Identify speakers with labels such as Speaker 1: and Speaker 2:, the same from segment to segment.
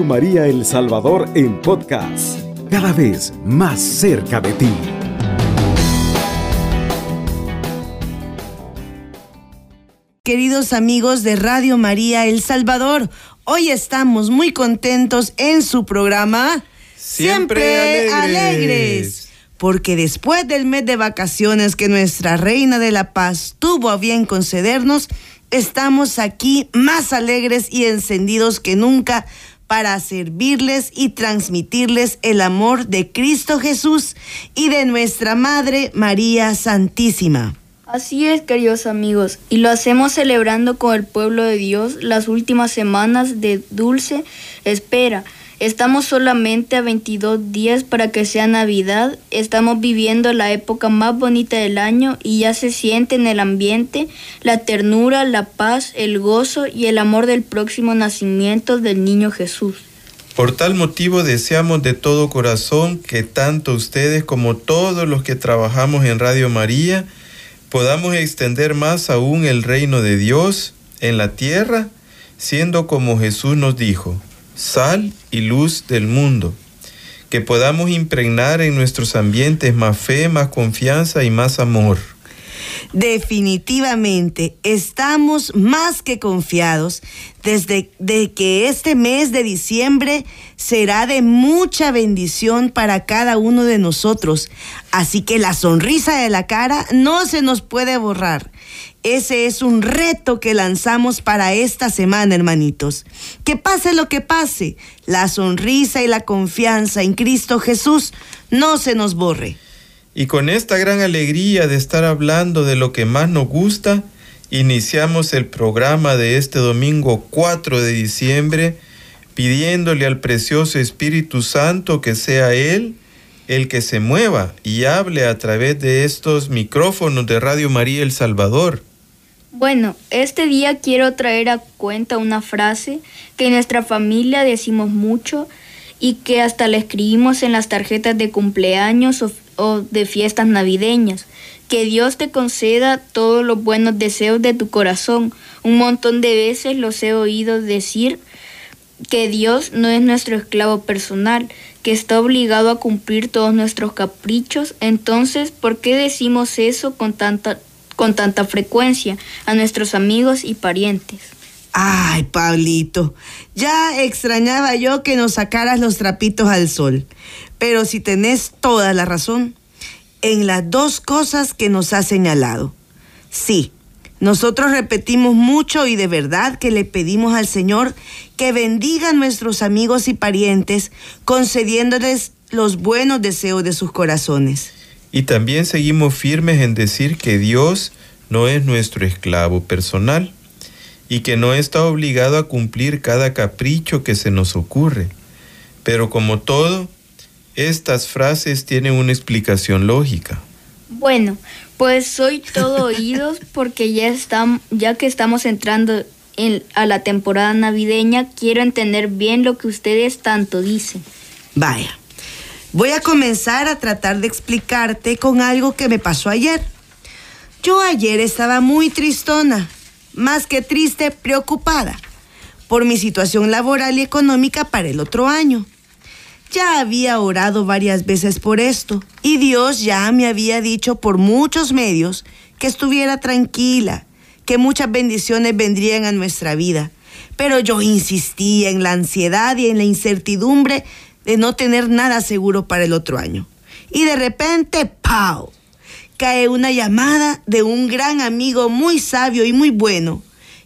Speaker 1: Radio María El Salvador en podcast, cada vez más cerca de ti.
Speaker 2: Queridos amigos de Radio María El Salvador, hoy estamos muy contentos en su programa
Speaker 3: Siempre, alegres.
Speaker 2: Porque después del mes de vacaciones que nuestra Reina de la Paz tuvo a bien concedernos, estamos aquí más alegres y encendidos que nunca para servirles y transmitirles el amor de Cristo Jesús y de nuestra Madre María Santísima.
Speaker 4: Así es, queridos amigos, y lo hacemos celebrando con el pueblo de Dios las últimas semanas de dulce espera Estamos solamente a 22 días para que sea Navidad. Estamos viviendo la época más bonita del año y ya se siente en el ambiente la ternura, la paz, el gozo y el amor del próximo nacimiento del niño Jesús.
Speaker 3: Por tal motivo deseamos de todo corazón que tanto ustedes como todos los que trabajamos en Radio María podamos extender más aún el reino de Dios en la tierra, siendo como Jesús nos dijo sal y luz del mundo, que podamos impregnar en nuestros ambientes más fe, más confianza y más amor.
Speaker 2: Definitivamente, estamos más que confiados desde de que este mes de diciembre será de mucha bendición para cada uno de nosotros. Así que la sonrisa de la cara no se nos puede borrar. Ese es un reto que lanzamos para esta semana, hermanitos. Que pase lo que pase, la sonrisa y la confianza en Cristo Jesús no se nos borre.
Speaker 3: Y con esta gran alegría de estar hablando de lo que más nos gusta, iniciamos el programa de este domingo 4 de diciembre, pidiéndole al precioso Espíritu Santo que sea Él el que se mueva y hable a través de estos micrófonos de Radio María El Salvador.
Speaker 4: Bueno, este día quiero traer a cuenta una frase que en nuestra familia decimos mucho y que hasta la escribimos en las tarjetas de cumpleaños o, de fiestas navideñas. Que Dios te conceda todos los buenos deseos de tu corazón. Un montón de veces los he oído decir que Dios no es nuestro esclavo personal, que está obligado a cumplir todos nuestros caprichos. Entonces, ¿por qué decimos eso con tanta con tanta frecuencia a nuestros amigos y parientes.
Speaker 2: Ay, Pablito, ya extrañaba yo que nos sacaras los trapitos al sol, pero si tenés toda la razón en las dos cosas que nos ha señalado. Sí, nosotros repetimos mucho y de verdad que le pedimos al Señor que bendiga a nuestros amigos y parientes, concediéndoles los buenos deseos de sus corazones.
Speaker 3: Y también seguimos firmes en decir que Dios no es nuestro esclavo personal y que no está obligado a cumplir cada capricho que se nos ocurre. Pero como todo, estas frases tienen una explicación lógica.
Speaker 4: Bueno, pues soy todo oídos porque ya, estamos, ya que estamos entrando en, a la temporada navideña, quiero entender bien lo que ustedes tanto dicen.
Speaker 2: Vaya, Voy a comenzar a tratar de explicarte con algo que me pasó ayer. Yo ayer estaba muy tristona, más que triste, preocupada por mi situación laboral y económica para el otro año. Ya había orado varias veces por esto y Dios ya me había dicho por muchos medios que estuviera tranquila, que muchas bendiciones vendrían a nuestra vida. Pero yo insistía en la ansiedad y en la incertidumbre de no tener nada seguro para el otro año. Y de repente, ¡pau! Cae una llamada de un gran amigo muy sabio y muy bueno,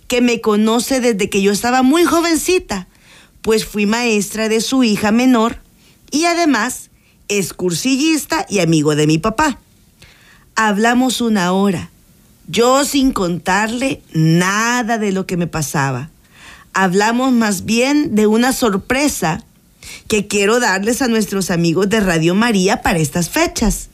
Speaker 2: que me conoce desde que yo estaba muy jovencita, pues fui maestra de su hija menor y además es cursillista y amigo de mi papá. Hablamos una hora, yo sin contarle nada de lo que me pasaba. Hablamos más bien de una sorpresa que quiero darles a nuestros amigos de Radio María para estas fechas.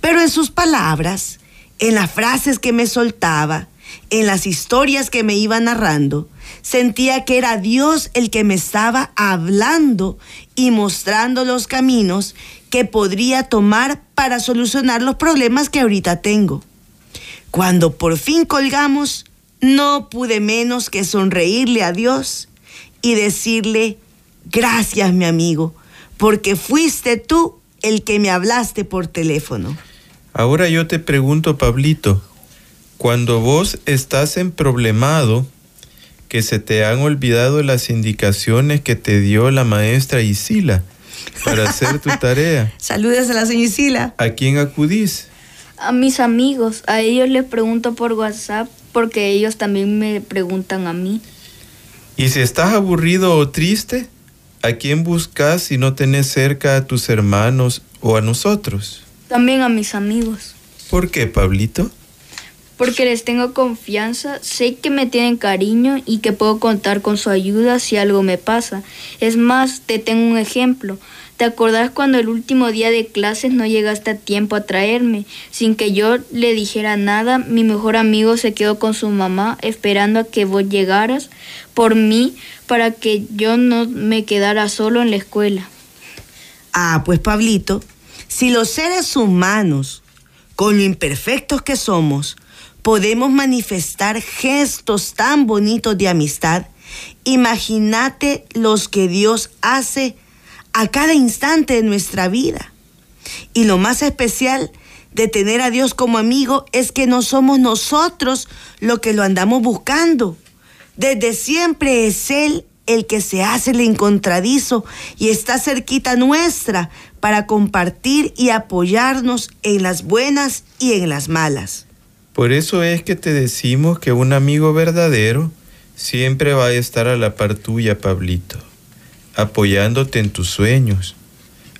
Speaker 2: Pero en sus palabras, en las frases que me soltaba, en las historias que me iba narrando, sentía que era Dios el que me estaba hablando y mostrando los caminos que podría tomar para solucionar los problemas que ahorita tengo. Cuando por fin colgamos, no pude menos que sonreírle a Dios y decirle, Gracias, mi amigo, porque fuiste tú el que me hablaste por teléfono.
Speaker 3: Ahora yo te pregunto, Pablito, cuando vos estás en problemado, que se te han olvidado las indicaciones que te dio la maestra Isila para hacer tu tarea.
Speaker 2: Saludos a la señora Isila.
Speaker 3: ¿A quién acudís?
Speaker 4: A mis amigos, a ellos les pregunto por WhatsApp porque ellos también me preguntan a mí.
Speaker 3: Y si estás aburrido o triste, ¿a quién buscas si no tenés cerca a tus hermanos o a nosotros?
Speaker 4: También a mis amigos.
Speaker 3: ¿Por qué, Pablito?
Speaker 4: Porque les tengo confianza, sé que me tienen cariño y que puedo contar con su ayuda si algo me pasa. Es más, te tengo un ejemplo. ¿Te acordás cuando el último día de clases no llegaste a tiempo a traerme? Sin que yo le dijera nada, mi mejor amigo se quedó con su mamá esperando a que vos llegaras por mí para que yo no me quedara solo en la escuela.
Speaker 2: Ah, pues Pablito, si los seres humanos, con lo imperfectos que somos, podemos manifestar gestos tan bonitos de amistad, imagínate los que Dios hace a cada instante de nuestra vida. Y lo más especial de tener a Dios como amigo es que no somos nosotros lo que lo andamos buscando. Desde siempre es Él el que se hace el encontradizo y está cerquita nuestra para compartir y apoyarnos en las buenas y en las malas.
Speaker 3: Por eso es que te decimos que un amigo verdadero siempre va a estar a la par tuya, Pablito, apoyándote en tus sueños,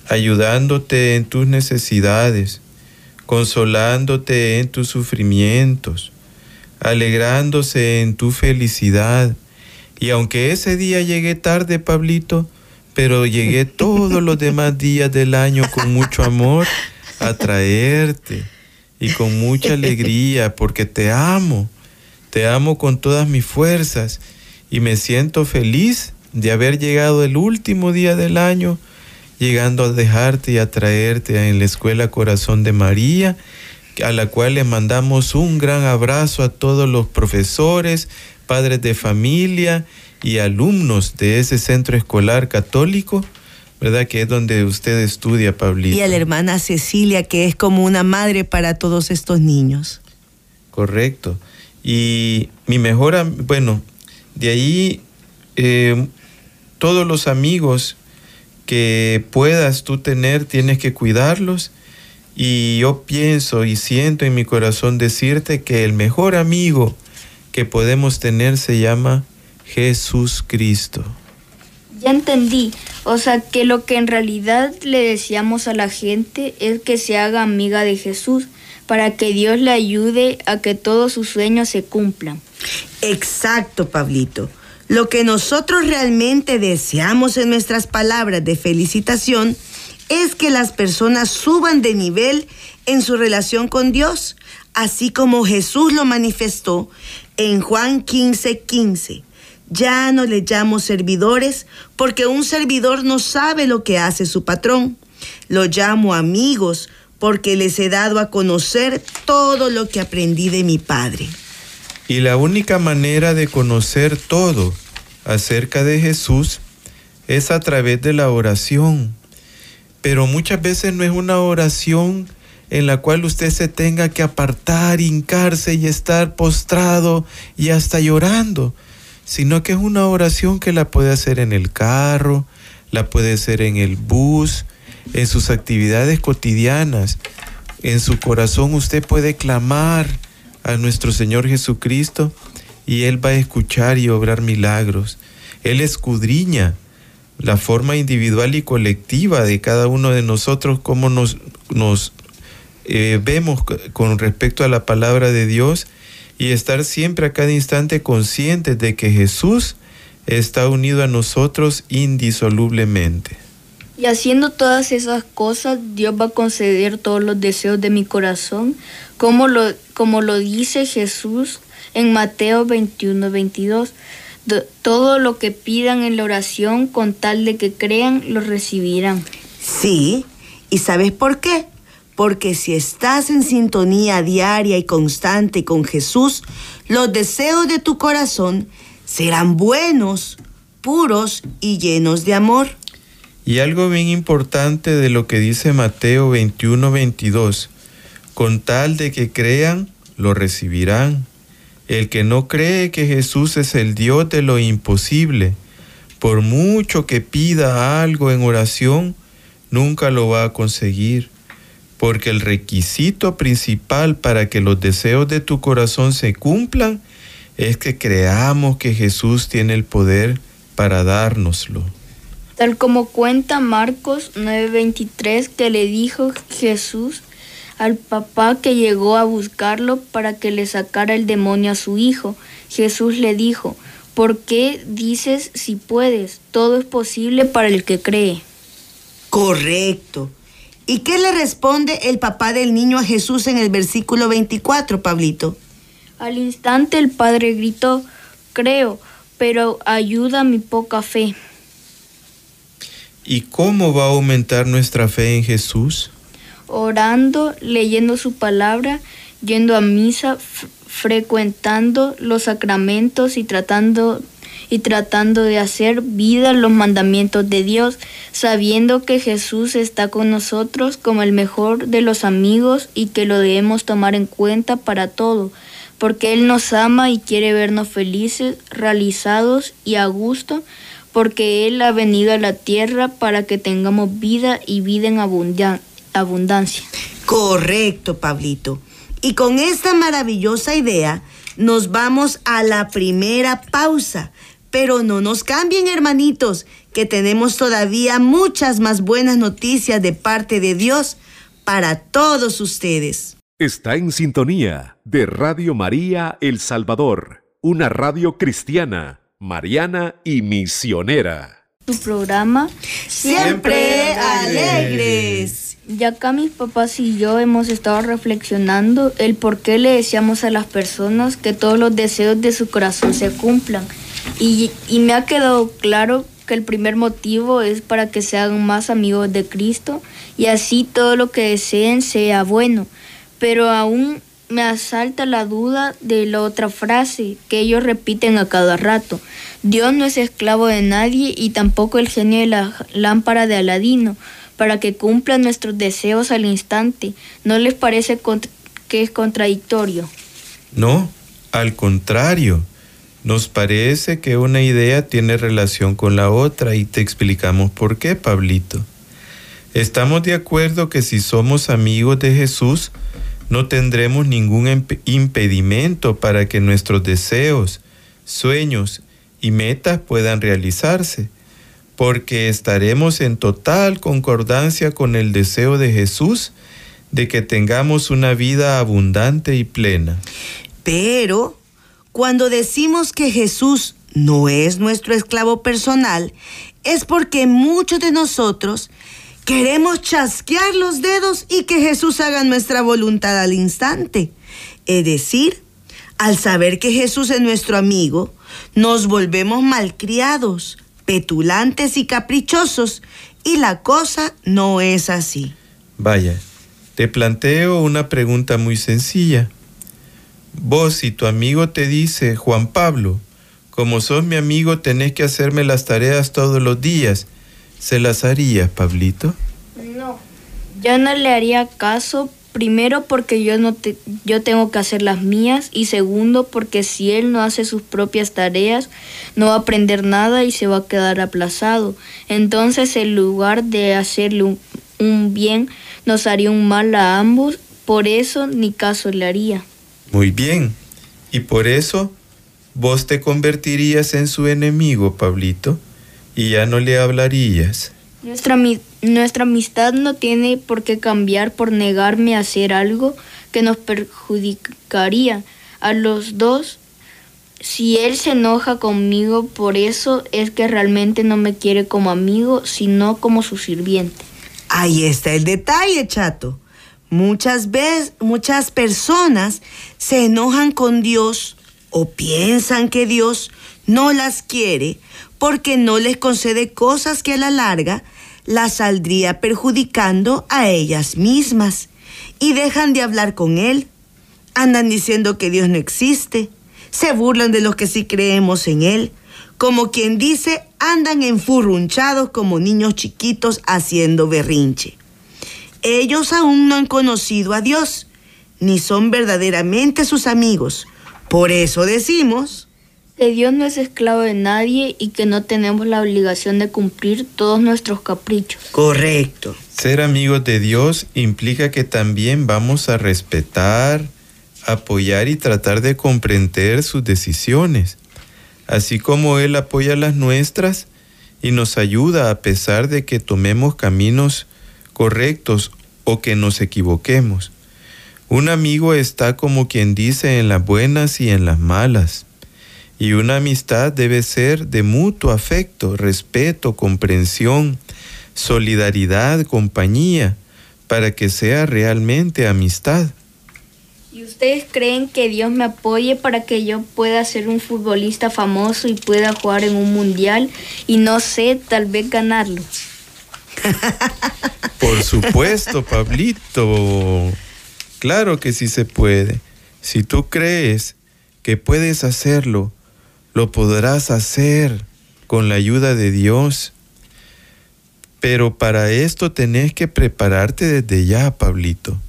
Speaker 3: ayudándote en tus necesidades, consolándote en tus sufrimientos, alegrándose en tu felicidad. Y aunque ese día llegué tarde, Pablito, pero llegué todos los demás días del año con mucho amor a traerte y con mucha alegría porque te amo, te amo con todas mis fuerzas y me siento feliz de haber llegado el último día del año, llegando a dejarte y a traerte en la Escuela Corazón de María, a la cual le mandamos un gran abrazo a todos los profesores, padres de familia y alumnos de ese centro escolar católico, ¿verdad? Que es donde usted estudia, Pablito.
Speaker 2: Y a la hermana Cecilia, que es como una madre para todos estos niños.
Speaker 3: Correcto. Y mi mejor, bueno, de ahí eh, todos los amigos que puedas tú tener, tienes que cuidarlos. Y yo pienso y siento en mi corazón decirte que el mejor amigo que podemos tener se llama Jesús Cristo.
Speaker 4: Ya entendí. O sea que lo que en realidad le decíamos a la gente es que se haga amiga de Jesús para que Dios le ayude a que todos sus sueños se cumplan.
Speaker 2: Exacto, Pablito. Lo que nosotros realmente deseamos en nuestras palabras de felicitación es que las personas suban de nivel en su relación con Dios, así como Jesús lo manifestó en Juan 15, 15. Ya no le llamo servidores porque un servidor no sabe lo que hace su patrón. Lo llamo amigos porque les he dado a conocer todo lo que aprendí de mi Padre.
Speaker 3: Y la única manera de conocer todo acerca de Jesús es a través de la oración. Pero muchas veces no es una oración en la cual usted se tenga que apartar, hincarse y estar postrado y hasta llorando, sino que es una oración que la puede hacer en el carro, la puede hacer en el bus, en sus actividades cotidianas. En su corazón usted puede clamar a nuestro Señor Jesucristo y Él va a escuchar y obrar milagros. Él escudriña la forma individual y colectiva de cada uno de nosotros, cómo nos, nos eh, vemos con respecto a la palabra de Dios y estar siempre a cada instante conscientes de que Jesús está unido a nosotros indisolublemente.
Speaker 4: Y haciendo todas esas cosas, Dios va a conceder todos los deseos de mi corazón, como lo, como lo dice Jesús en Mateo 21, 22. Do- todo lo que pidan en la oración, con tal de que crean, lo recibirán.
Speaker 2: Sí, ¿y sabes por qué? Porque si estás en sintonía diaria y constante con Jesús, los deseos de tu corazón serán buenos, puros y llenos de amor.
Speaker 3: Y algo bien importante de lo que dice Mateo 21, 22, con tal de que crean, lo recibirán. El que no cree que Jesús es el Dios de lo imposible, por mucho que pida algo en oración, nunca lo va a conseguir, porque el requisito principal para que los deseos de tu corazón se cumplan es que creamos que Jesús tiene el poder para dárnoslo.
Speaker 4: Tal como cuenta Marcos 9:23 que le dijo Jesús al papá que llegó a buscarlo para que le sacara el demonio a su hijo. Jesús le dijo, ¿por qué dices si puedes? Todo es posible para el que cree.
Speaker 2: Correcto. ¿Y qué le responde el papá del niño a Jesús en el versículo 24, Pablito?
Speaker 4: Al instante el padre gritó, creo, pero ayuda mi poca fe.
Speaker 3: ¿Y cómo va a aumentar nuestra fe en Jesús?
Speaker 4: Orando, leyendo su palabra, yendo a misa, frecuentando los sacramentos y tratando y tratando de hacer vida los mandamientos de Dios, sabiendo que Jesús está con nosotros como el mejor de los amigos y que lo debemos tomar en cuenta para todo, porque Él nos ama y quiere vernos felices, realizados y a gusto, porque Él ha venido a la tierra para que tengamos vida y vida en abundancia.
Speaker 2: Correcto, Pablito. Y con esta maravillosa idea nos vamos a la primera pausa. Pero no nos cambien, hermanitos, que tenemos todavía muchas más buenas noticias de parte de Dios para todos ustedes.
Speaker 1: Está en sintonía de Radio María El Salvador, una radio cristiana, mariana y misionera.
Speaker 4: Tu programa
Speaker 2: Siempre alegres.
Speaker 4: Ya acá mis papás y yo hemos estado reflexionando el por qué le deseamos a las personas que todos los deseos de su corazón se cumplan y, me ha quedado claro que el primer motivo es para que se hagan más amigos de Cristo y así todo lo que deseen sea bueno. Pero aún me asalta la duda de la otra frase que ellos repiten a cada rato. Dios no es esclavo de nadie y tampoco el genio de la lámpara de Aladino para que cumpla nuestros deseos al instante. ¿No les parece que es contradictorio?
Speaker 3: No, al contrario. Nos parece que una idea tiene relación con la otra y te explicamos por qué, Pablito. Estamos de acuerdo que si somos amigos de Jesús, no tendremos ningún impedimento para que nuestros deseos, sueños y metas puedan realizarse, porque estaremos en total concordancia con el deseo de Jesús de que tengamos una vida abundante y plena.
Speaker 2: Pero cuando decimos que Jesús no es nuestro esclavo personal, es porque muchos de nosotros queremos chasquear los dedos y que Jesús haga nuestra voluntad al instante. Es decir, al saber que Jesús es nuestro amigo, nos volvemos malcriados, petulantes y caprichosos, y la cosa no es así.
Speaker 3: Vaya, te planteo una pregunta muy sencilla. Vos, si tu amigo te dice, Juan Pablo, como sos mi amigo, tenés que hacerme las tareas todos los días, ¿se las harías, Pablito?
Speaker 4: No, yo no le haría caso, primero porque yo, no te, yo tengo que hacer las mías y segundo porque si él no hace sus propias tareas, no va a aprender nada y se va a quedar aplazado. Entonces, en lugar de hacerle un, un bien, nos haría un mal a ambos, por eso ni caso le haría.
Speaker 3: Muy bien. Y por eso vos te convertirías en su enemigo, Pablito, y ya no le hablarías.
Speaker 4: Nuestra, nuestra amistad no tiene por qué cambiar por negarme a hacer algo que nos perjudicaría a los dos. Si él se enoja conmigo por eso es que realmente no me quiere como amigo, sino como su sirviente.
Speaker 2: Ahí está el detalle, chato. Muchas veces, muchas personas se enojan con Dios o piensan que Dios no las quiere porque no les concede cosas que a la larga las saldría perjudicando a ellas mismas y dejan de hablar con Él. Andan diciendo que Dios no existe, se burlan de los que sí creemos en Él, como quien dice, andan enfurrunchados como niños chiquitos haciendo berrinche. Ellos aún no han conocido a Dios, ni son verdaderamente sus amigos. Por eso decimos
Speaker 4: que Dios no es esclavo de nadie y que no tenemos la obligación de cumplir todos nuestros caprichos.
Speaker 2: Correcto.
Speaker 3: Ser amigos de Dios implica que también vamos a respetar, apoyar y tratar de comprender sus decisiones así como Él apoya las nuestras y nos ayuda a pesar de que tomemos caminos correctos o que nos equivoquemos. Un amigo está como quien dice en las buenas y en las malas. Y una amistad debe ser de mutuo afecto, respeto, comprensión, solidaridad, compañía, para que sea realmente amistad.
Speaker 4: ¿Y ustedes creen que Dios me apoye para que yo pueda ser un futbolista famoso y pueda jugar en un mundial y no sé, tal vez ganarlo?
Speaker 3: Por supuesto, Pablito. Claro que sí se puede. Si tú crees que puedes hacerlo, lo podrás hacer con la ayuda de Dios. Pero para esto tenés que prepararte desde ya, Pablito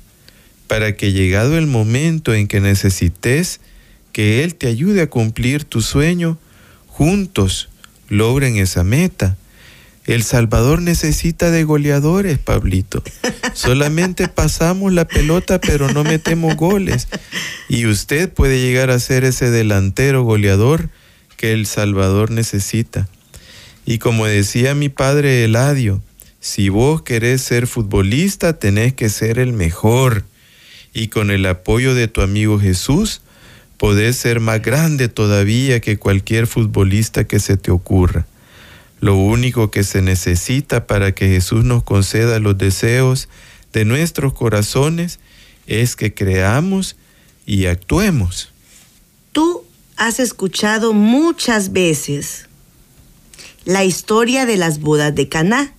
Speaker 3: para que llegado el momento en que necesites que Él te ayude a cumplir tu sueño, juntos logren esa meta. El Salvador necesita de goleadores, Pablito. Solamente pasamos la pelota, pero no metemos goles. Y usted puede llegar a ser ese delantero goleador que el Salvador necesita. Y como decía mi padre Eladio, si vos querés ser futbolista, tenés que ser el mejor y con el apoyo de tu amigo Jesús, podés ser más grande todavía que cualquier futbolista que se te ocurra. Lo único que se necesita para que Jesús nos conceda los deseos de nuestros corazones es que creamos y actuemos.
Speaker 2: Tú has escuchado muchas veces la historia de las bodas de Caná,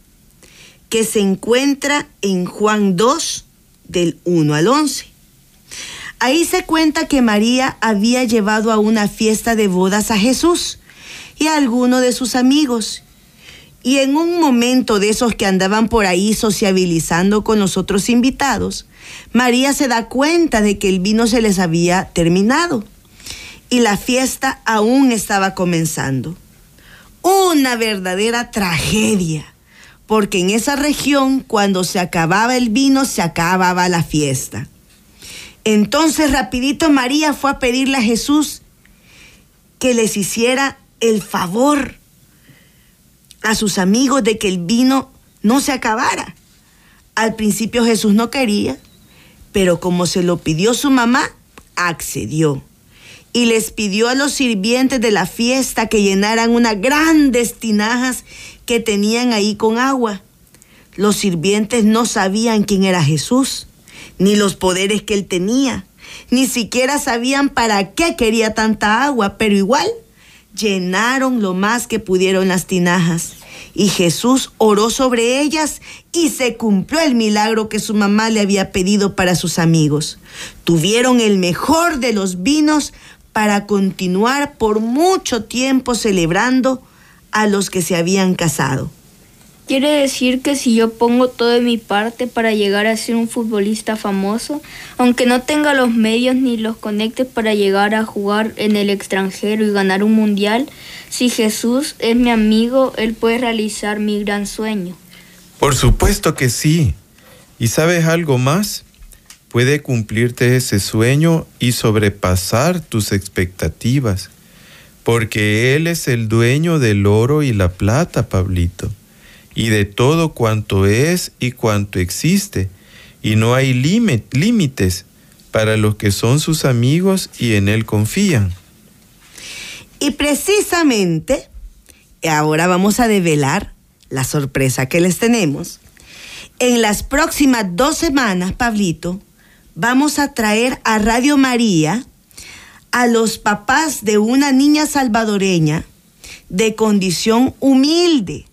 Speaker 2: que se encuentra en Juan 2, del 1 al 11. Ahí se cuenta que María había llevado a una fiesta de bodas a Jesús y a alguno de sus amigos. Y en un momento de esos que andaban por ahí sociabilizando con los otros invitados, María se da cuenta de que el vino se les había terminado y la fiesta aún estaba comenzando. Una verdadera tragedia porque en esa región cuando se acababa el vino se acababa la fiesta. Entonces rapidito María fue a pedirle a Jesús que les hiciera el favor a sus amigos de que el vino no se acabara. Al principio Jesús no quería, pero como se lo pidió su mamá, accedió. Y les pidió a los sirvientes de la fiesta que llenaran unas grandes tinajas que tenían ahí con agua. Los sirvientes no sabían quién era Jesús, ni los poderes que él tenía, ni siquiera sabían para qué quería tanta agua, pero igual llenaron lo más que pudieron las tinajas. Y Jesús oró sobre ellas y se cumplió el milagro que su mamá le había pedido para sus amigos. Tuvieron el mejor de los vinos para continuar por mucho tiempo celebrando a los que se habían casado.
Speaker 4: Quiere decir que si yo pongo todo de mi parte para llegar a ser un futbolista famoso, aunque no tenga los medios ni los conectes para llegar a jugar en el extranjero y ganar un mundial, si Jesús es mi amigo, Él puede realizar mi gran sueño.
Speaker 3: Por supuesto que sí. ¿Y sabes algo más? Puede cumplirte ese sueño y sobrepasar tus expectativas porque Él es el dueño del oro y la plata, Pablito, y de todo cuanto es y cuanto existe, y no hay límites para los que son sus amigos y en Él confían.
Speaker 2: Y precisamente, ahora vamos a develar la sorpresa que les tenemos. En las próximas dos semanas, Pablito, vamos a traer a Radio María a los papás de una niña salvadoreña de condición humilde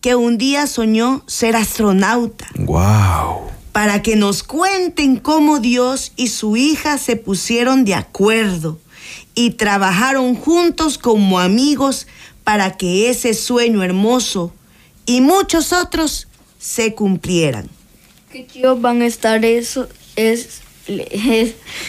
Speaker 2: que un día soñó ser astronauta.
Speaker 3: Wow.
Speaker 2: Para que nos cuenten cómo Dios y su hija se pusieron de acuerdo y trabajaron juntos como amigos para que ese sueño hermoso y muchos otros se cumplieran.
Speaker 4: Qué chidos van a estar eso, es, es-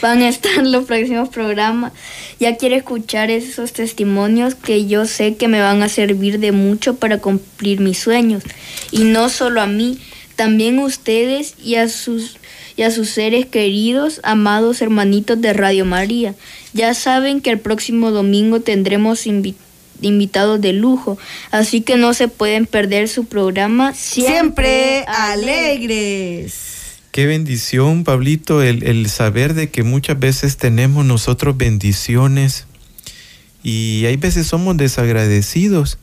Speaker 4: van a estar los próximos programas. Ya quiero escuchar esos testimonios que yo sé que me van a servir de mucho para cumplir mis sueños. Y no solo a mí, también a ustedes y a sus y a sus seres queridos, amados hermanitos de Radio María. Ya saben que el próximo domingo tendremos invi- invitados de lujo, así que no se pueden perder su programa
Speaker 2: Siempre alegres.
Speaker 3: Qué bendición, Pablito, el, saber de que muchas veces tenemos nosotros bendiciones y hay veces somos desagradecidos.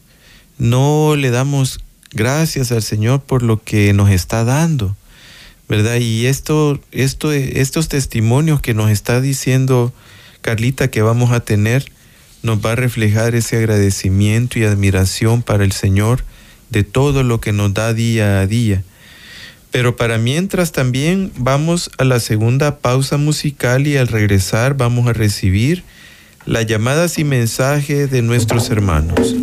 Speaker 3: No le damos gracias al Señor por lo que nos está dando, ¿verdad? Y esto, esto, estos testimonios que nos está diciendo Carlita que vamos a tener, nos va a reflejar ese agradecimiento y admiración para el Señor de todo lo que nos da día a día. Pero para mientras también vamos a la segunda pausa musical y al regresar vamos a recibir las llamadas y mensajes de nuestros hermanos.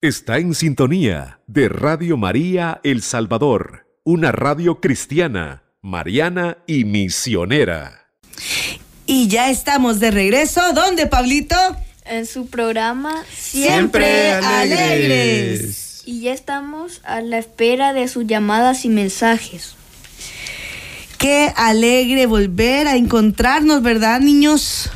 Speaker 1: Está en sintonía de Radio María El Salvador, una radio cristiana, mariana y misionera.
Speaker 2: Y ya estamos de regreso. ¿Dónde, Pablito?
Speaker 4: en su programa
Speaker 2: Siempre alegres.
Speaker 4: Y ya estamos a la espera de sus llamadas y mensajes.
Speaker 2: Qué alegre volver a encontrarnos, ¿verdad, niños?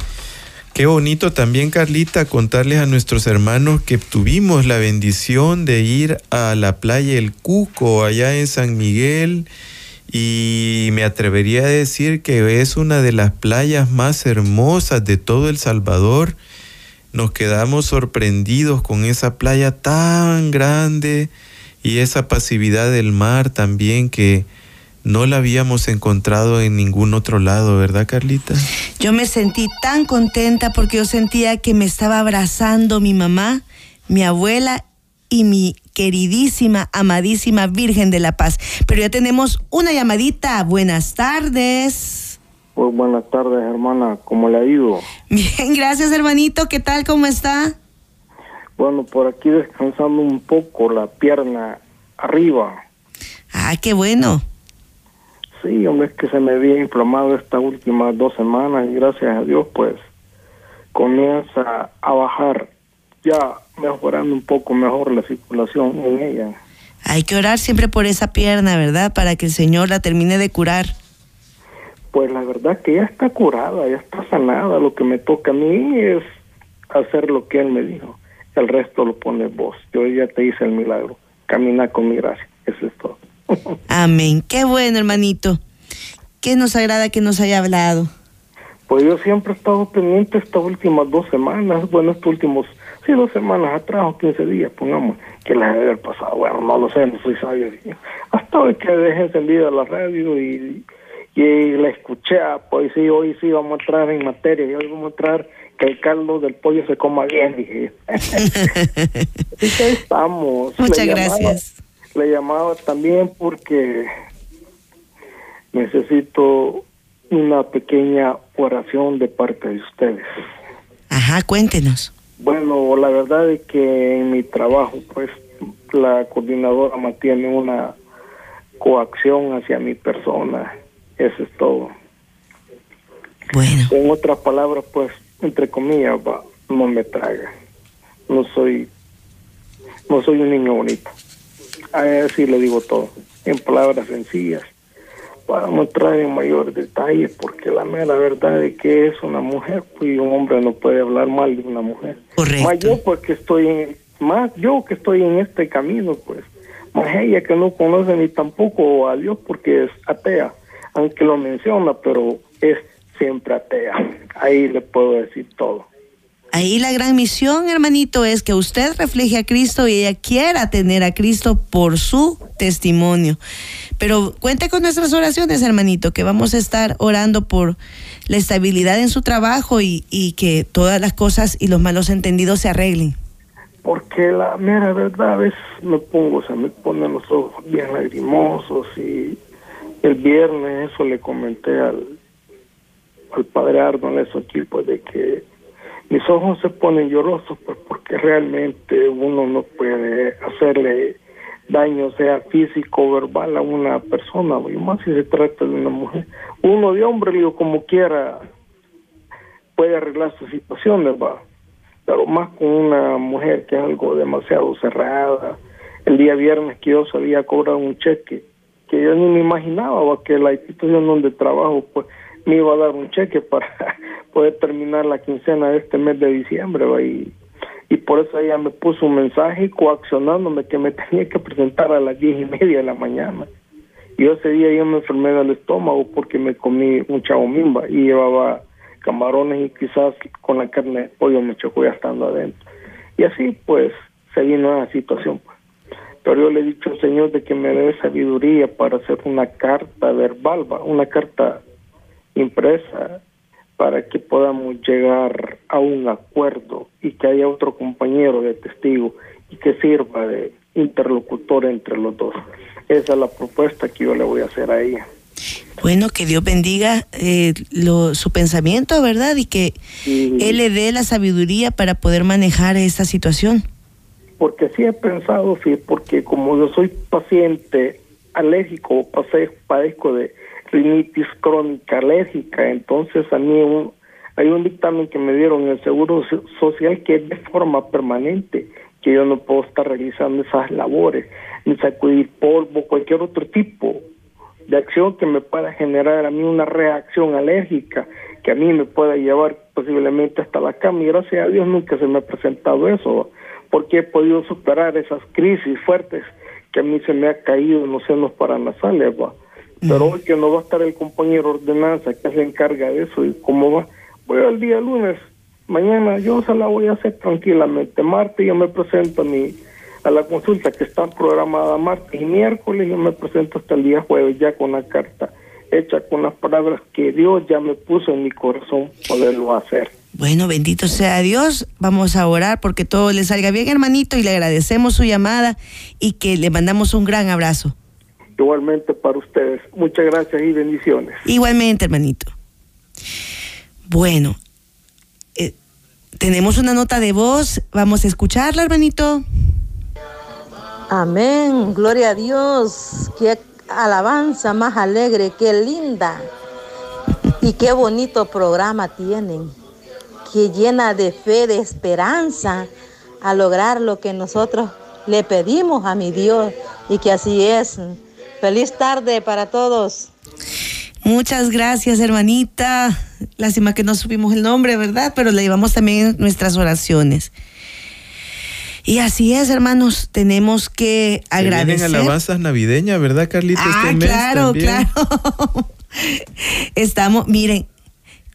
Speaker 3: Qué bonito también, Carlita, contarles a nuestros hermanos que tuvimos la bendición de ir a la playa El Cuco, allá en San Miguel, y me atrevería a decir que es una de las playas más hermosas de todo El Salvador. Nos quedamos sorprendidos con esa playa tan grande y esa pasividad del mar también que no la habíamos encontrado en ningún otro lado, ¿verdad, Carlita?
Speaker 2: Yo me sentí tan contenta porque yo sentía que me estaba abrazando mi mamá, mi abuela y mi queridísima, amadísima Virgen de la Paz. Pero ya tenemos una llamadita. Buenas tardes.
Speaker 5: Pues buenas tardes, hermana. ¿Cómo le ha ido?
Speaker 2: Bien, gracias hermanito. ¿Qué tal? ¿Cómo está?
Speaker 5: Bueno, por aquí descansando un poco la pierna arriba.
Speaker 2: Ah, qué bueno.
Speaker 5: Sí, hombre, es que se me había inflamado estas últimas dos semanas y gracias a Dios, pues, comienza a bajar, ya mejorando un poco mejor la circulación en ella.
Speaker 2: Hay que orar siempre por esa pierna, ¿verdad? Para que el Señor la termine de curar.
Speaker 5: Pues la verdad que ya está curada, ya está sanada. Lo que me toca a mí es hacer lo que Él me dijo. El resto lo pones vos. Yo ya te hice el milagro. Camina con mi gracia. Eso es todo.
Speaker 2: Amén. Qué bueno, hermanito. Que nos agrada que nos haya hablado.
Speaker 5: Pues yo siempre he estado pendiente estas últimas dos semanas, bueno, estos últimos, sí, dos semanas atrás o 15 días, pongamos, que las debe haber pasado, bueno, no lo sé, no soy sabio. Hasta hoy que dejé encendida la radio y, y la escuché, ah, pues sí, hoy sí vamos a entrar en materia, y hoy vamos a entrar que el caldo del pollo se coma bien, dije. Así que ahí estamos.
Speaker 2: Muchas
Speaker 5: Le llamaba-
Speaker 2: gracias.
Speaker 5: le llamaba también porque necesito una pequeña oración de parte de ustedes.
Speaker 2: Ajá, cuéntenos.
Speaker 5: Bueno, la verdad es que en mi trabajo, pues, la coordinadora mantiene una coacción hacia mi persona. Eso es todo.
Speaker 2: Bueno,
Speaker 5: En otras palabras, pues, entre comillas, va, no me traga. No soy, no soy un niño bonito. Así le digo todo, en palabras sencillas. Para no entrar en mayor detalle, porque la mera verdad es que es una mujer, pues, y un hombre no puede hablar mal de una mujer.
Speaker 2: Correcto.
Speaker 5: Más yo, porque estoy en, más yo que estoy en este camino, pues. Más ella que no conoce ni tampoco a Dios porque es atea, aunque lo menciona, pero es siempre atea. Ahí le puedo decir todo.
Speaker 2: ahí la gran misión, hermanito, es que usted refleje a Cristo y ella quiera tener a Cristo por su testimonio. Pero cuente con nuestras oraciones, hermanito, que vamos a estar orando por la estabilidad en su trabajo y, y que todas las cosas y los malos entendidos se arreglen.
Speaker 5: Porque la mera verdad a veces me pongo, se me ponen los ojos bien lagrimosos y el viernes eso le comenté al, al padre Arnold aquí, pues de que mis ojos se ponen llorosos pues porque realmente uno no puede hacerle daño sea físico o verbal a una persona y más si se trata de una mujer. Uno de hombre digo como quiera puede arreglar sus situaciones va. Pero más con una mujer que es algo demasiado cerrada. El día viernes que yo sabía cobrar un cheque que yo ni me imaginaba que la institución donde trabajo pues me iba a dar un cheque para poder terminar la quincena de este mes de diciembre y y por eso ella me puso un mensaje coaccionándome que me tenía que presentar a las diez y media de la mañana. Y ese día yo me enfermé del estómago porque me comí un mimba y llevaba camarones y quizás con la carne de pollo me chocó ya estando adentro. Y así pues se vino la situación. Pero yo le he dicho al Señor de que me dé sabiduría para hacer una carta verbal, una carta impresa para que podamos llegar a un acuerdo y que haya otro compañero de testigo y que sirva de interlocutor entre los dos. Esa es la propuesta que yo le voy a hacer a ella.
Speaker 2: Bueno, que Dios bendiga eh, su pensamiento, ¿verdad? Y que Él le dé la sabiduría para poder manejar esta situación.
Speaker 5: Porque sí he pensado, sí, porque como yo soy paciente alérgico, padezco de rinitis crónica alérgica. Entonces a mí hay un dictamen que me dieron en el Seguro Social que es de forma permanente, que yo no puedo estar realizando esas labores, ni sacudir polvo, cualquier otro tipo de acción que me pueda generar a mí una reacción alérgica, que a mí me pueda llevar posiblemente hasta la cama. Y gracias a Dios nunca se me ha presentado eso, porque he podido superar esas crisis fuertes que a mí se me ha caído en los senos paranasales. ¿va? Pero hoy que no va a estar el compañero ordenanza que se encarga de eso y cómo va, voy al día lunes, mañana yo se la voy a hacer tranquilamente. Martes yo me presento a mi a la consulta que está programada martes y miércoles yo me presento hasta el día jueves ya con la carta hecha con las palabras que Dios ya me puso en mi corazón poderlo hacer.
Speaker 2: Bueno, bendito sea Dios. Vamos a orar porque todo le salga bien, hermanito, y le agradecemos su llamada y que le mandamos un gran abrazo.
Speaker 5: Igualmente para ustedes. Muchas gracias y bendiciones.
Speaker 2: Igualmente, hermanito. Bueno, eh, tenemos una nota de voz. Vamos a escucharla, hermanito.
Speaker 6: Amén. Gloria a Dios. Qué alabanza más alegre, qué linda. Y qué bonito programa tienen. Que llena de fe, de esperanza a lograr lo que nosotros le pedimos a mi Dios. Y que así es. Feliz tarde para todos.
Speaker 2: Muchas gracias, hermanita. Lástima que no supimos el nombre, ¿verdad? Pero le llevamos también nuestras oraciones. Y así es, hermanos, tenemos que agradecer.
Speaker 3: Vienen alabanzas navideñas, ¿verdad, Carlita?
Speaker 2: Ah, este claro, claro. Estamos, miren,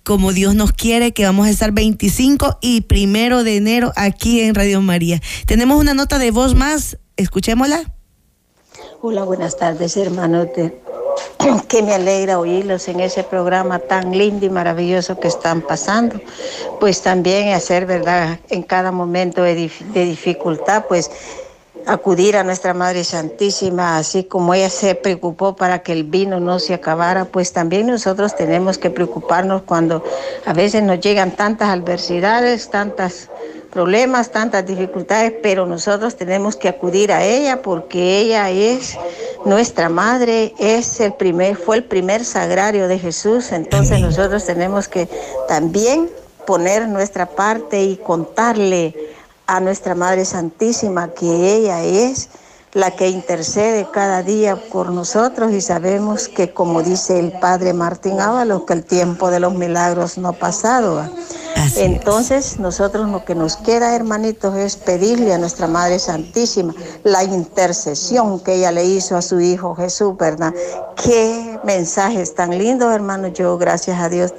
Speaker 2: como Dios nos quiere, que vamos a estar 25 y primero de enero aquí en Radio María. Tenemos una nota de voz más, escuchémosla.
Speaker 6: Hola, buenas tardes, hermanos. que me alegra oírlos en ese programa tan lindo y maravilloso que están pasando. Pues también hacer, ¿verdad? En cada momento de, de dificultad, pues acudir a nuestra Madre Santísima, así como ella se preocupó para que el vino no se acabara, pues también nosotros tenemos que preocuparnos cuando a veces nos llegan tantas adversidades, tantas problemas, tantas dificultades, pero nosotros tenemos que acudir a ella porque ella es nuestra madre, es el primer, fue el primer sagrario de Jesús, entonces nosotros tenemos que también poner nuestra parte y contarle a nuestra Madre Santísima que ella es la que intercede cada día por nosotros y sabemos que como dice el Padre Martín Ábalos, que el tiempo de los milagros no ha pasado. Entonces nosotros lo que nos queda, hermanitos, es pedirle a nuestra Madre Santísima la intercesión que ella le hizo a su Hijo Jesús, ¿verdad? Qué mensajes tan lindos, hermanos. Yo, gracias a Dios,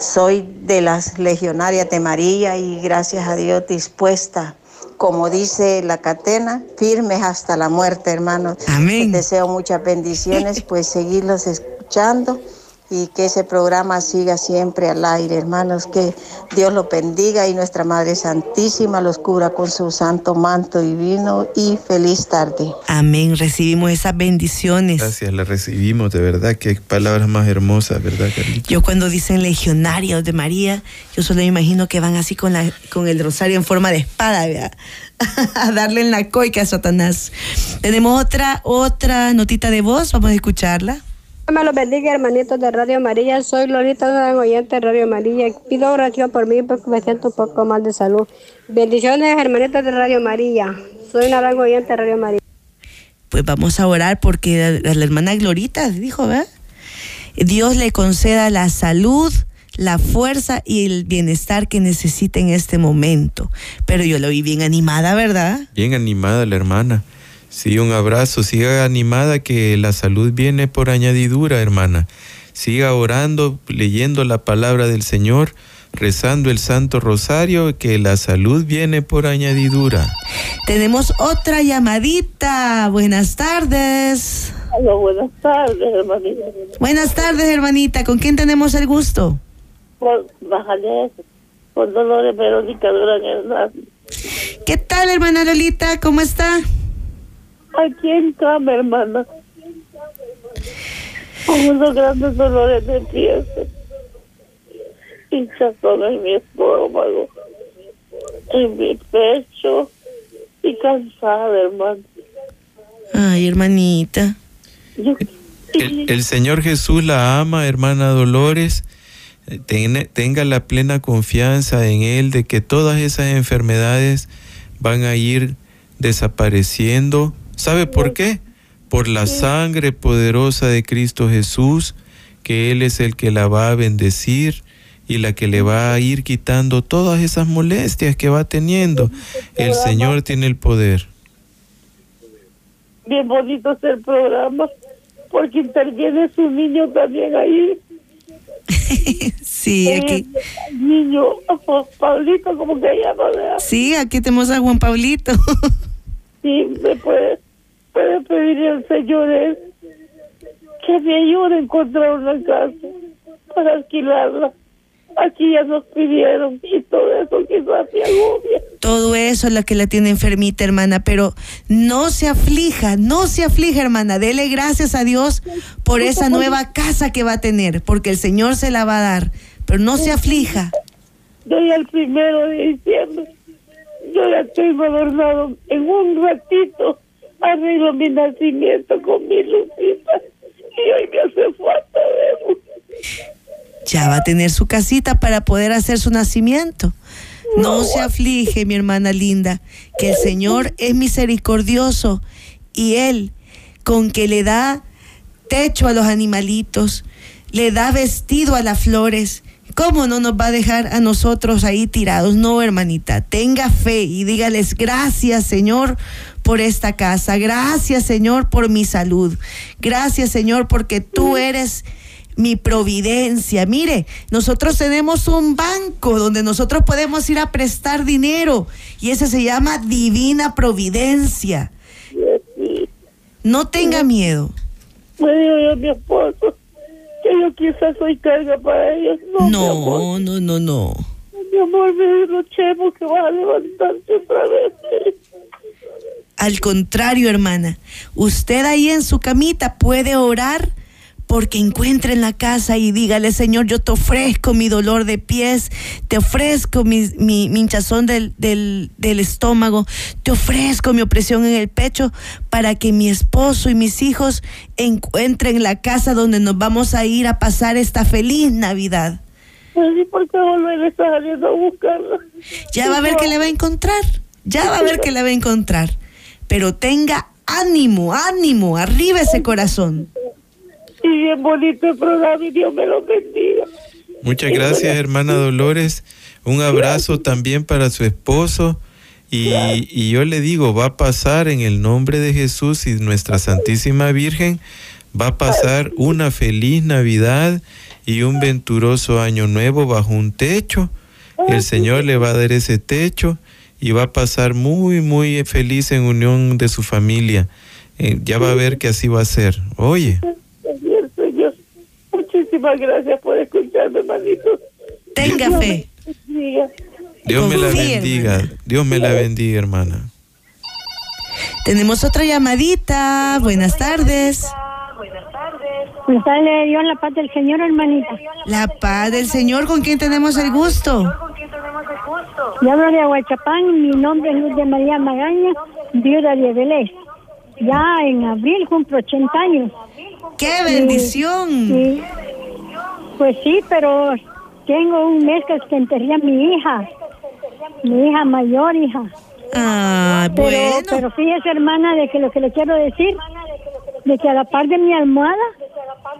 Speaker 6: soy de las legionarias de María y gracias a Dios dispuesta como dice la catena, firmes hasta la muerte, hermanos.
Speaker 2: Amén.
Speaker 6: Les deseo muchas bendiciones, pues seguirlos escuchando y que ese programa siga siempre al aire, hermanos, que Dios lo bendiga y nuestra Madre Santísima los cubra con su santo manto divino y feliz tarde.
Speaker 2: Amén, recibimos esas bendiciones.
Speaker 3: Gracias, la recibimos, de verdad, qué palabras más hermosas, ¿verdad, Carlita?
Speaker 2: Yo cuando dicen legionarios de María, yo solo me imagino que van así con, la, con el rosario en forma de espada, ¿verdad? a darle en la coica a Satanás. Tenemos otra, otra notita de voz, vamos a escucharla.
Speaker 7: Me los bendiga, hermanitos de Radio María. Soy Lolita, gran oyente de Radio María. Pido oración por mí porque me siento un poco mal de salud. Bendiciones, hermanitos de Radio María. Soy una gran oyente de Radio María.
Speaker 2: Pues vamos a orar porque la, la hermana Glorita dijo, ¿verdad? Dios le conceda la salud, la fuerza y el bienestar que necesita en este momento. Pero yo lo vi bien animada, ¿verdad?
Speaker 3: Bien animada la hermana. Sí, un abrazo. Siga animada que la salud viene por añadidura, hermana. Siga orando, leyendo la palabra del Señor, rezando el Santo Rosario, que la salud viene por añadidura.
Speaker 2: Tenemos otra llamadita. Buenas tardes.
Speaker 8: Hola, buenas tardes, hermanita.
Speaker 2: Buenas tardes, hermanita. ¿Con quién tenemos el gusto?
Speaker 8: Con, bájale eso. Con Dolores Verónica Durán Hernández.
Speaker 2: ¿Qué tal, hermana Lolita? ¿Cómo está?
Speaker 8: Aquí en cama, hermana. Con unos grandes dolores de pies. Hinchazón en mi estómago. En mi pecho. Y cansada, hermano.
Speaker 2: Ay, hermanita.
Speaker 3: El, el Señor Jesús la ama, hermana Dolores. Eh, Ten- tenga la plena confianza en Él de que todas esas enfermedades van a ir desapareciendo. ¿Sabe por qué? Por la sangre poderosa de Cristo Jesús, que Él es el que la va a bendecir y la que le va a ir quitando todas esas molestias que va teniendo. El Señor tiene el poder.
Speaker 8: bien bonito es el programa. Porque interviene su niño también ahí.
Speaker 2: Sí, aquí.
Speaker 8: El niño, oh, Pablito, como que llama, ¿verdad?
Speaker 2: Sí, aquí tenemos a Juan Pablito.
Speaker 8: Sí, me puede, puede pedirle al Señor él que me ayude a encontrar una casa para alquilarla. Aquí ya nos pidieron y todo eso quizás se agobia.
Speaker 2: Todo eso es lo que la tiene enfermita, hermana, pero no se aflija, no se aflija, hermana. Dele gracias a Dios por esa nueva casa que va a tener, porque el Señor se la va a dar. Pero no se aflija.
Speaker 8: Yo ya el primero de diciembre, yo ya tengo adornado en un ratito, arreglo mi nacimiento con mi lucita y hoy me hace falta verlo.
Speaker 2: Ya va a tener su casita para poder hacer su nacimiento. No se aflige, mi hermana linda, que el Señor es misericordioso y Él, con que le da techo a los animalitos, le da vestido a las flores, ¿cómo no nos va a dejar a nosotros ahí tirados? No, hermanita, tenga fe y dígales gracias, Señor, por esta casa. Gracias, Señor, por mi salud. Gracias, Señor, porque tú eres mi providencia. Mire, nosotros tenemos un banco donde nosotros podemos ir a prestar dinero y ese se llama Divina Providencia. No tenga miedo.
Speaker 8: Me dijo yo a mi esposo que yo quizás soy carga para ellos. No.
Speaker 2: No, no, no, no.
Speaker 8: Mi amor, me dijo Chemo que vas a levantarte otra vez.
Speaker 2: Al contrario, hermana, usted ahí en su camita puede orar porque encuentre en la casa y dígale, Señor, yo te ofrezco mi dolor de pies, te ofrezco mi, mi, mi hinchazón del, del, del estómago, te ofrezco mi opresión en el pecho para que mi esposo y mis hijos encuentren la casa donde nos vamos a ir a pasar esta feliz Navidad.
Speaker 8: Pues sí, ¿por qué volver a estar a buscarla?
Speaker 2: Ya va a ver que le va a encontrar, ya va a ver que le va a encontrar, pero tenga ánimo, ánimo, arriba ese corazón.
Speaker 8: Bien bonito el programa y Dios me lo bendiga.
Speaker 3: Muchas gracias, hermana Dolores. Un abrazo también para su esposo. Y, y yo le digo, va a pasar en el nombre de Jesús y nuestra Santísima Virgen, va a pasar una feliz Navidad y un venturoso año nuevo bajo un techo. El Señor le va a dar ese techo y va a pasar muy, muy feliz en unión de su familia. Eh, ya va a ver que así va a ser. Oye.
Speaker 8: Muchísimas gracias por escucharme, hermanito.
Speaker 2: Tenga fe.
Speaker 3: Dios me la bendiga. Dios me la bendiga, hermana.
Speaker 2: Tenemos otra llamadita. Buenas tardes.
Speaker 7: Pues dale Dios la paz del Señor, hermanita.
Speaker 2: La paz del Señor, ¿con quién tenemos el gusto?
Speaker 7: Yo hablo de Aguachapán, mi nombre es Luz de María Magaña, viuda de Belén. Ya en abril cumplo 80 años.
Speaker 2: ¡Qué bendición!
Speaker 7: Sí. Pues sí, pero tengo un mes que enterré a mi hija, mi hija mayor, hija.
Speaker 2: Ah,
Speaker 7: Pero,
Speaker 2: bueno.
Speaker 7: pero fíjese, hermana, de que lo que le quiero decir, de que a la par de mi almohada,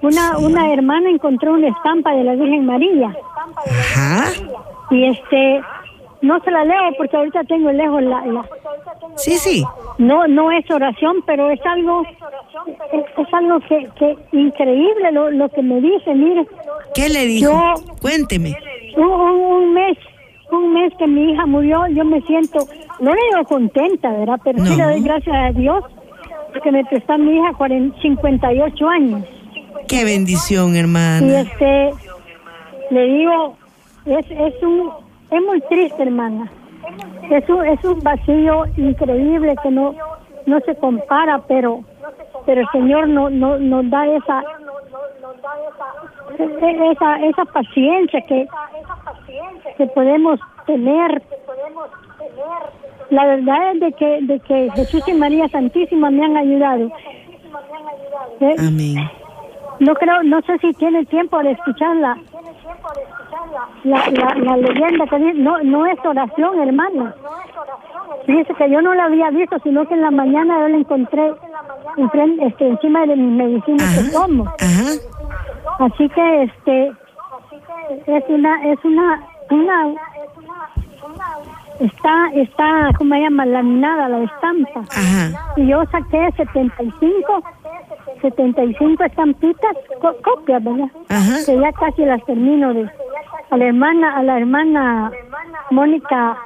Speaker 7: una, una hermana encontró una estampa de la Virgen María.
Speaker 2: Ajá.
Speaker 7: Y este, no se la leo porque ahorita tengo lejos la, la-
Speaker 2: Sí, sí.
Speaker 7: no, no es oración, pero es algo, es, es algo que, que increíble lo, lo que me dice, mire,
Speaker 2: ¿Qué le dijo?
Speaker 7: Yo-
Speaker 2: Cuénteme.
Speaker 7: un, un- mes, un mes que mi hija murió, yo me siento, no le digo contenta, ¿verdad? Pero sí le doy gracias a Dios porque me prestó a mi hija 40 58 años.
Speaker 2: Qué bendición,
Speaker 7: Y
Speaker 2: hermana.
Speaker 7: este, le digo, es, es un, es muy triste, hermana. Es un, es un vacío increíble que no, no se compara, pero, pero el Señor no, no, nos da esa, e- esa, esa paciencia que, que podemos tener. La verdad es de que, de que Jesús y María Santísima me han ayudado. ¿Eh?
Speaker 2: Amén.
Speaker 7: No creo, no sé si tiene tiempo de escuchar la, la, la, leyenda que dice, no, no es oración, hermano. Dice que yo no la había visto, sino que en la mañana yo la encontré este, encima de mis medicinas que tomo.
Speaker 2: Ajá.
Speaker 7: Así que este es una, es una, una está, está, ¿cómo se llama? Laminada la estampa.
Speaker 2: Ajá.
Speaker 7: Y yo saqué 75, 75 estampitas, co- copias, ¿verdad?
Speaker 2: Ajá.
Speaker 7: Que ya casi las termino de a la hermana, a la hermana Mónica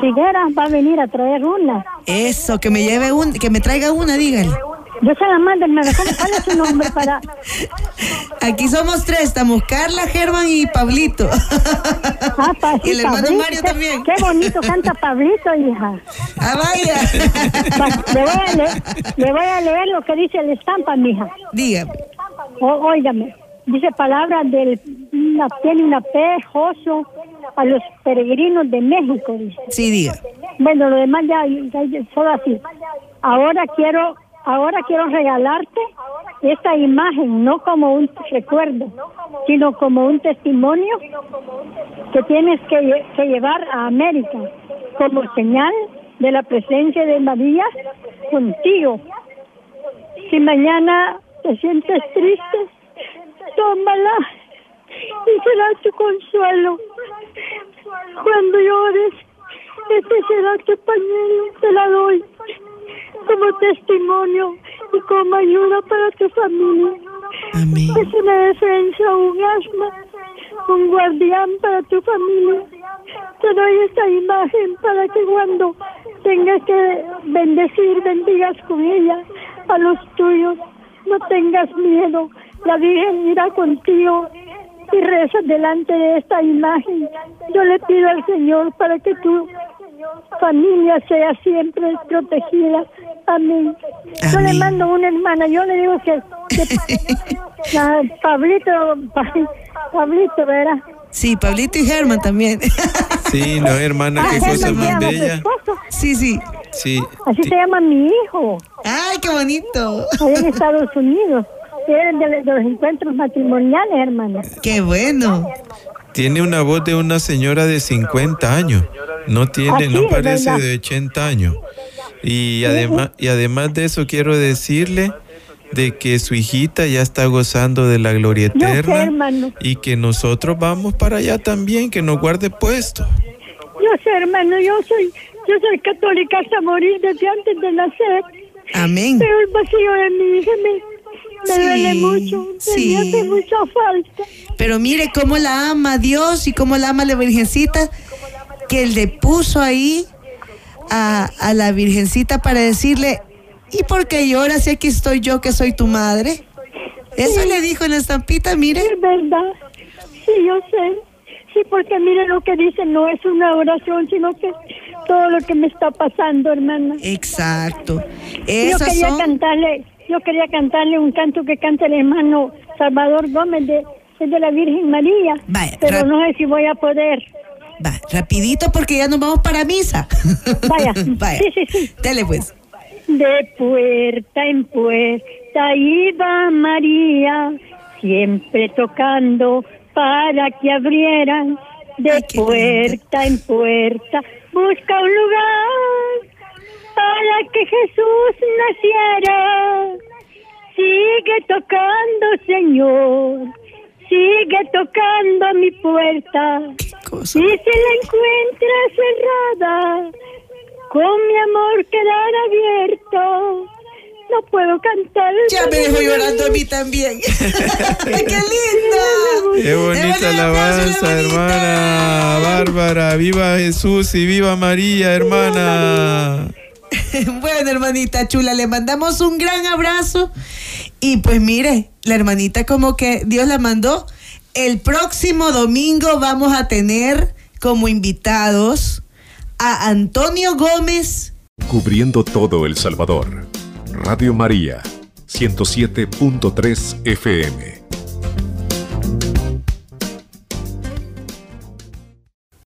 Speaker 7: Figuera va a venir a traer una.
Speaker 2: Eso, que me lleve un, que me traiga una, dígale.
Speaker 7: Yo se la mando, hermana. ¿Cómo- ¿Cuál es su nombre para?
Speaker 2: Aquí somos tres, estamos Carla, Germán y Pablito.
Speaker 7: Ah, pa-
Speaker 2: y el
Speaker 7: sí,
Speaker 2: hermano
Speaker 7: Pablito.
Speaker 2: Mario
Speaker 7: Qué-
Speaker 2: también.
Speaker 7: Qué bonito canta Pablito, hija.
Speaker 2: Ah, vaya.
Speaker 7: Va, Le voy, a leer, le voy a leer lo que dice la estampa, mija.
Speaker 2: Dígame.
Speaker 7: O, óigame, dice palabras del, una, tiene una P, Joso, a los peregrinos de México, dice.
Speaker 2: Sí, diga.
Speaker 7: Bueno, lo demás ya, ya, ya solo así. Ahora quiero, ahora quiero regalarte esta imagen, no como un recuerdo, sino como un testimonio que tienes que, lle- que llevar a América como señal de la presencia de María contigo. Si mañana te sientes triste, tómala y será tu consuelo. Cuando llores, este será tu pañuelo, te la doy como testimonio y como ayuda para tu familia.
Speaker 2: Amén.
Speaker 7: Es una defensa, un asma, un guardián para tu familia. Te doy esta imagen para que cuando tengas que bendecir, bendigas con ella a los tuyos. No tengas miedo, la Virgen irá contigo y reza delante de esta imagen. Yo le pido al Señor para que tu familia sea siempre protegida. Amén. Yo le
Speaker 2: Amén.
Speaker 7: mando una hermana, yo le digo que, que Ah, Pablito, Pa- Pablito, ¿verdad?
Speaker 2: Sí, Pablito y Germán también.
Speaker 3: Sí, no, hermana, qué
Speaker 7: Ah,
Speaker 3: cosa
Speaker 7: Germán
Speaker 3: más
Speaker 7: llama a su
Speaker 3: bella.
Speaker 2: Sí, sí.
Speaker 3: Sí,
Speaker 7: Así
Speaker 3: ti-
Speaker 7: se llama mi hijo,
Speaker 2: Ay, qué bonito.
Speaker 7: allá en Estados Unidos. Eres de, de los encuentros matrimoniales, hermano.
Speaker 2: Qué bueno.
Speaker 3: Tiene una voz de una señora de 50 años. No tiene, no parece de 80 años. Y además, y además de eso quiero decirle de que su hijita ya está gozando de la gloria
Speaker 7: sé,
Speaker 3: eterna y que nosotros vamos para allá también, que nos guarde puesto.
Speaker 7: Yo sé, hermano, yo soy, yo soy católica hasta morir desde antes de nacer.
Speaker 2: Amén.
Speaker 7: Pero el vacío de mi hija me, me
Speaker 2: Sí,
Speaker 7: duele mucho, me
Speaker 2: sí.
Speaker 7: hace mucha falta.
Speaker 2: Pero mire cómo la ama Dios y cómo la ama la Virgencita, que le puso ahí a, a la Virgencita para decirle, ¿y por qué lloras si aquí estoy yo que soy tu madre? Eso le dijo en la estampita, mire.
Speaker 7: Es verdad. Sí, yo sé. Sí, porque mire lo que dice, no es una oración, sino que todo lo que me está pasando, hermana.
Speaker 2: Exacto.
Speaker 7: yo
Speaker 2: Esos
Speaker 7: quería
Speaker 2: son-
Speaker 7: cantarle, yo quería cantarle un canto que canta el hermano Salvador Gómez de, de la Virgen María.
Speaker 2: Vaya,
Speaker 7: pero no sé si voy a poder.
Speaker 2: Va, rapidito porque ya nos vamos para misa.
Speaker 7: Vaya.
Speaker 2: Vaya.
Speaker 7: Sí, sí, sí.
Speaker 2: Dele pues.
Speaker 7: De puerta en puerta iba María, siempre tocando para que abrieran. De
Speaker 2: Ay,
Speaker 7: puerta en puerta busca un lugar para que Jesús naciera. Sigue tocando, Señor, sigue tocando a mi puerta.
Speaker 2: Qué cosa.
Speaker 7: Y si la encuentra cerrada, con mi amor quedar abierto, no puedo cantar.
Speaker 2: Ya me dejó llorando a mí también. ¡Qué lindo!
Speaker 3: Qué bonita alabanza, hermana Bárbara. Viva Jesús y viva María, hermana.
Speaker 2: Bueno, hermanita chula, le mandamos un gran abrazo. Y pues mire, la hermanita como que Dios la mandó. El próximo domingo vamos a tener como invitados a Antonio Gómez.
Speaker 1: Cubriendo todo El Salvador. Radio María, 107.3 FM.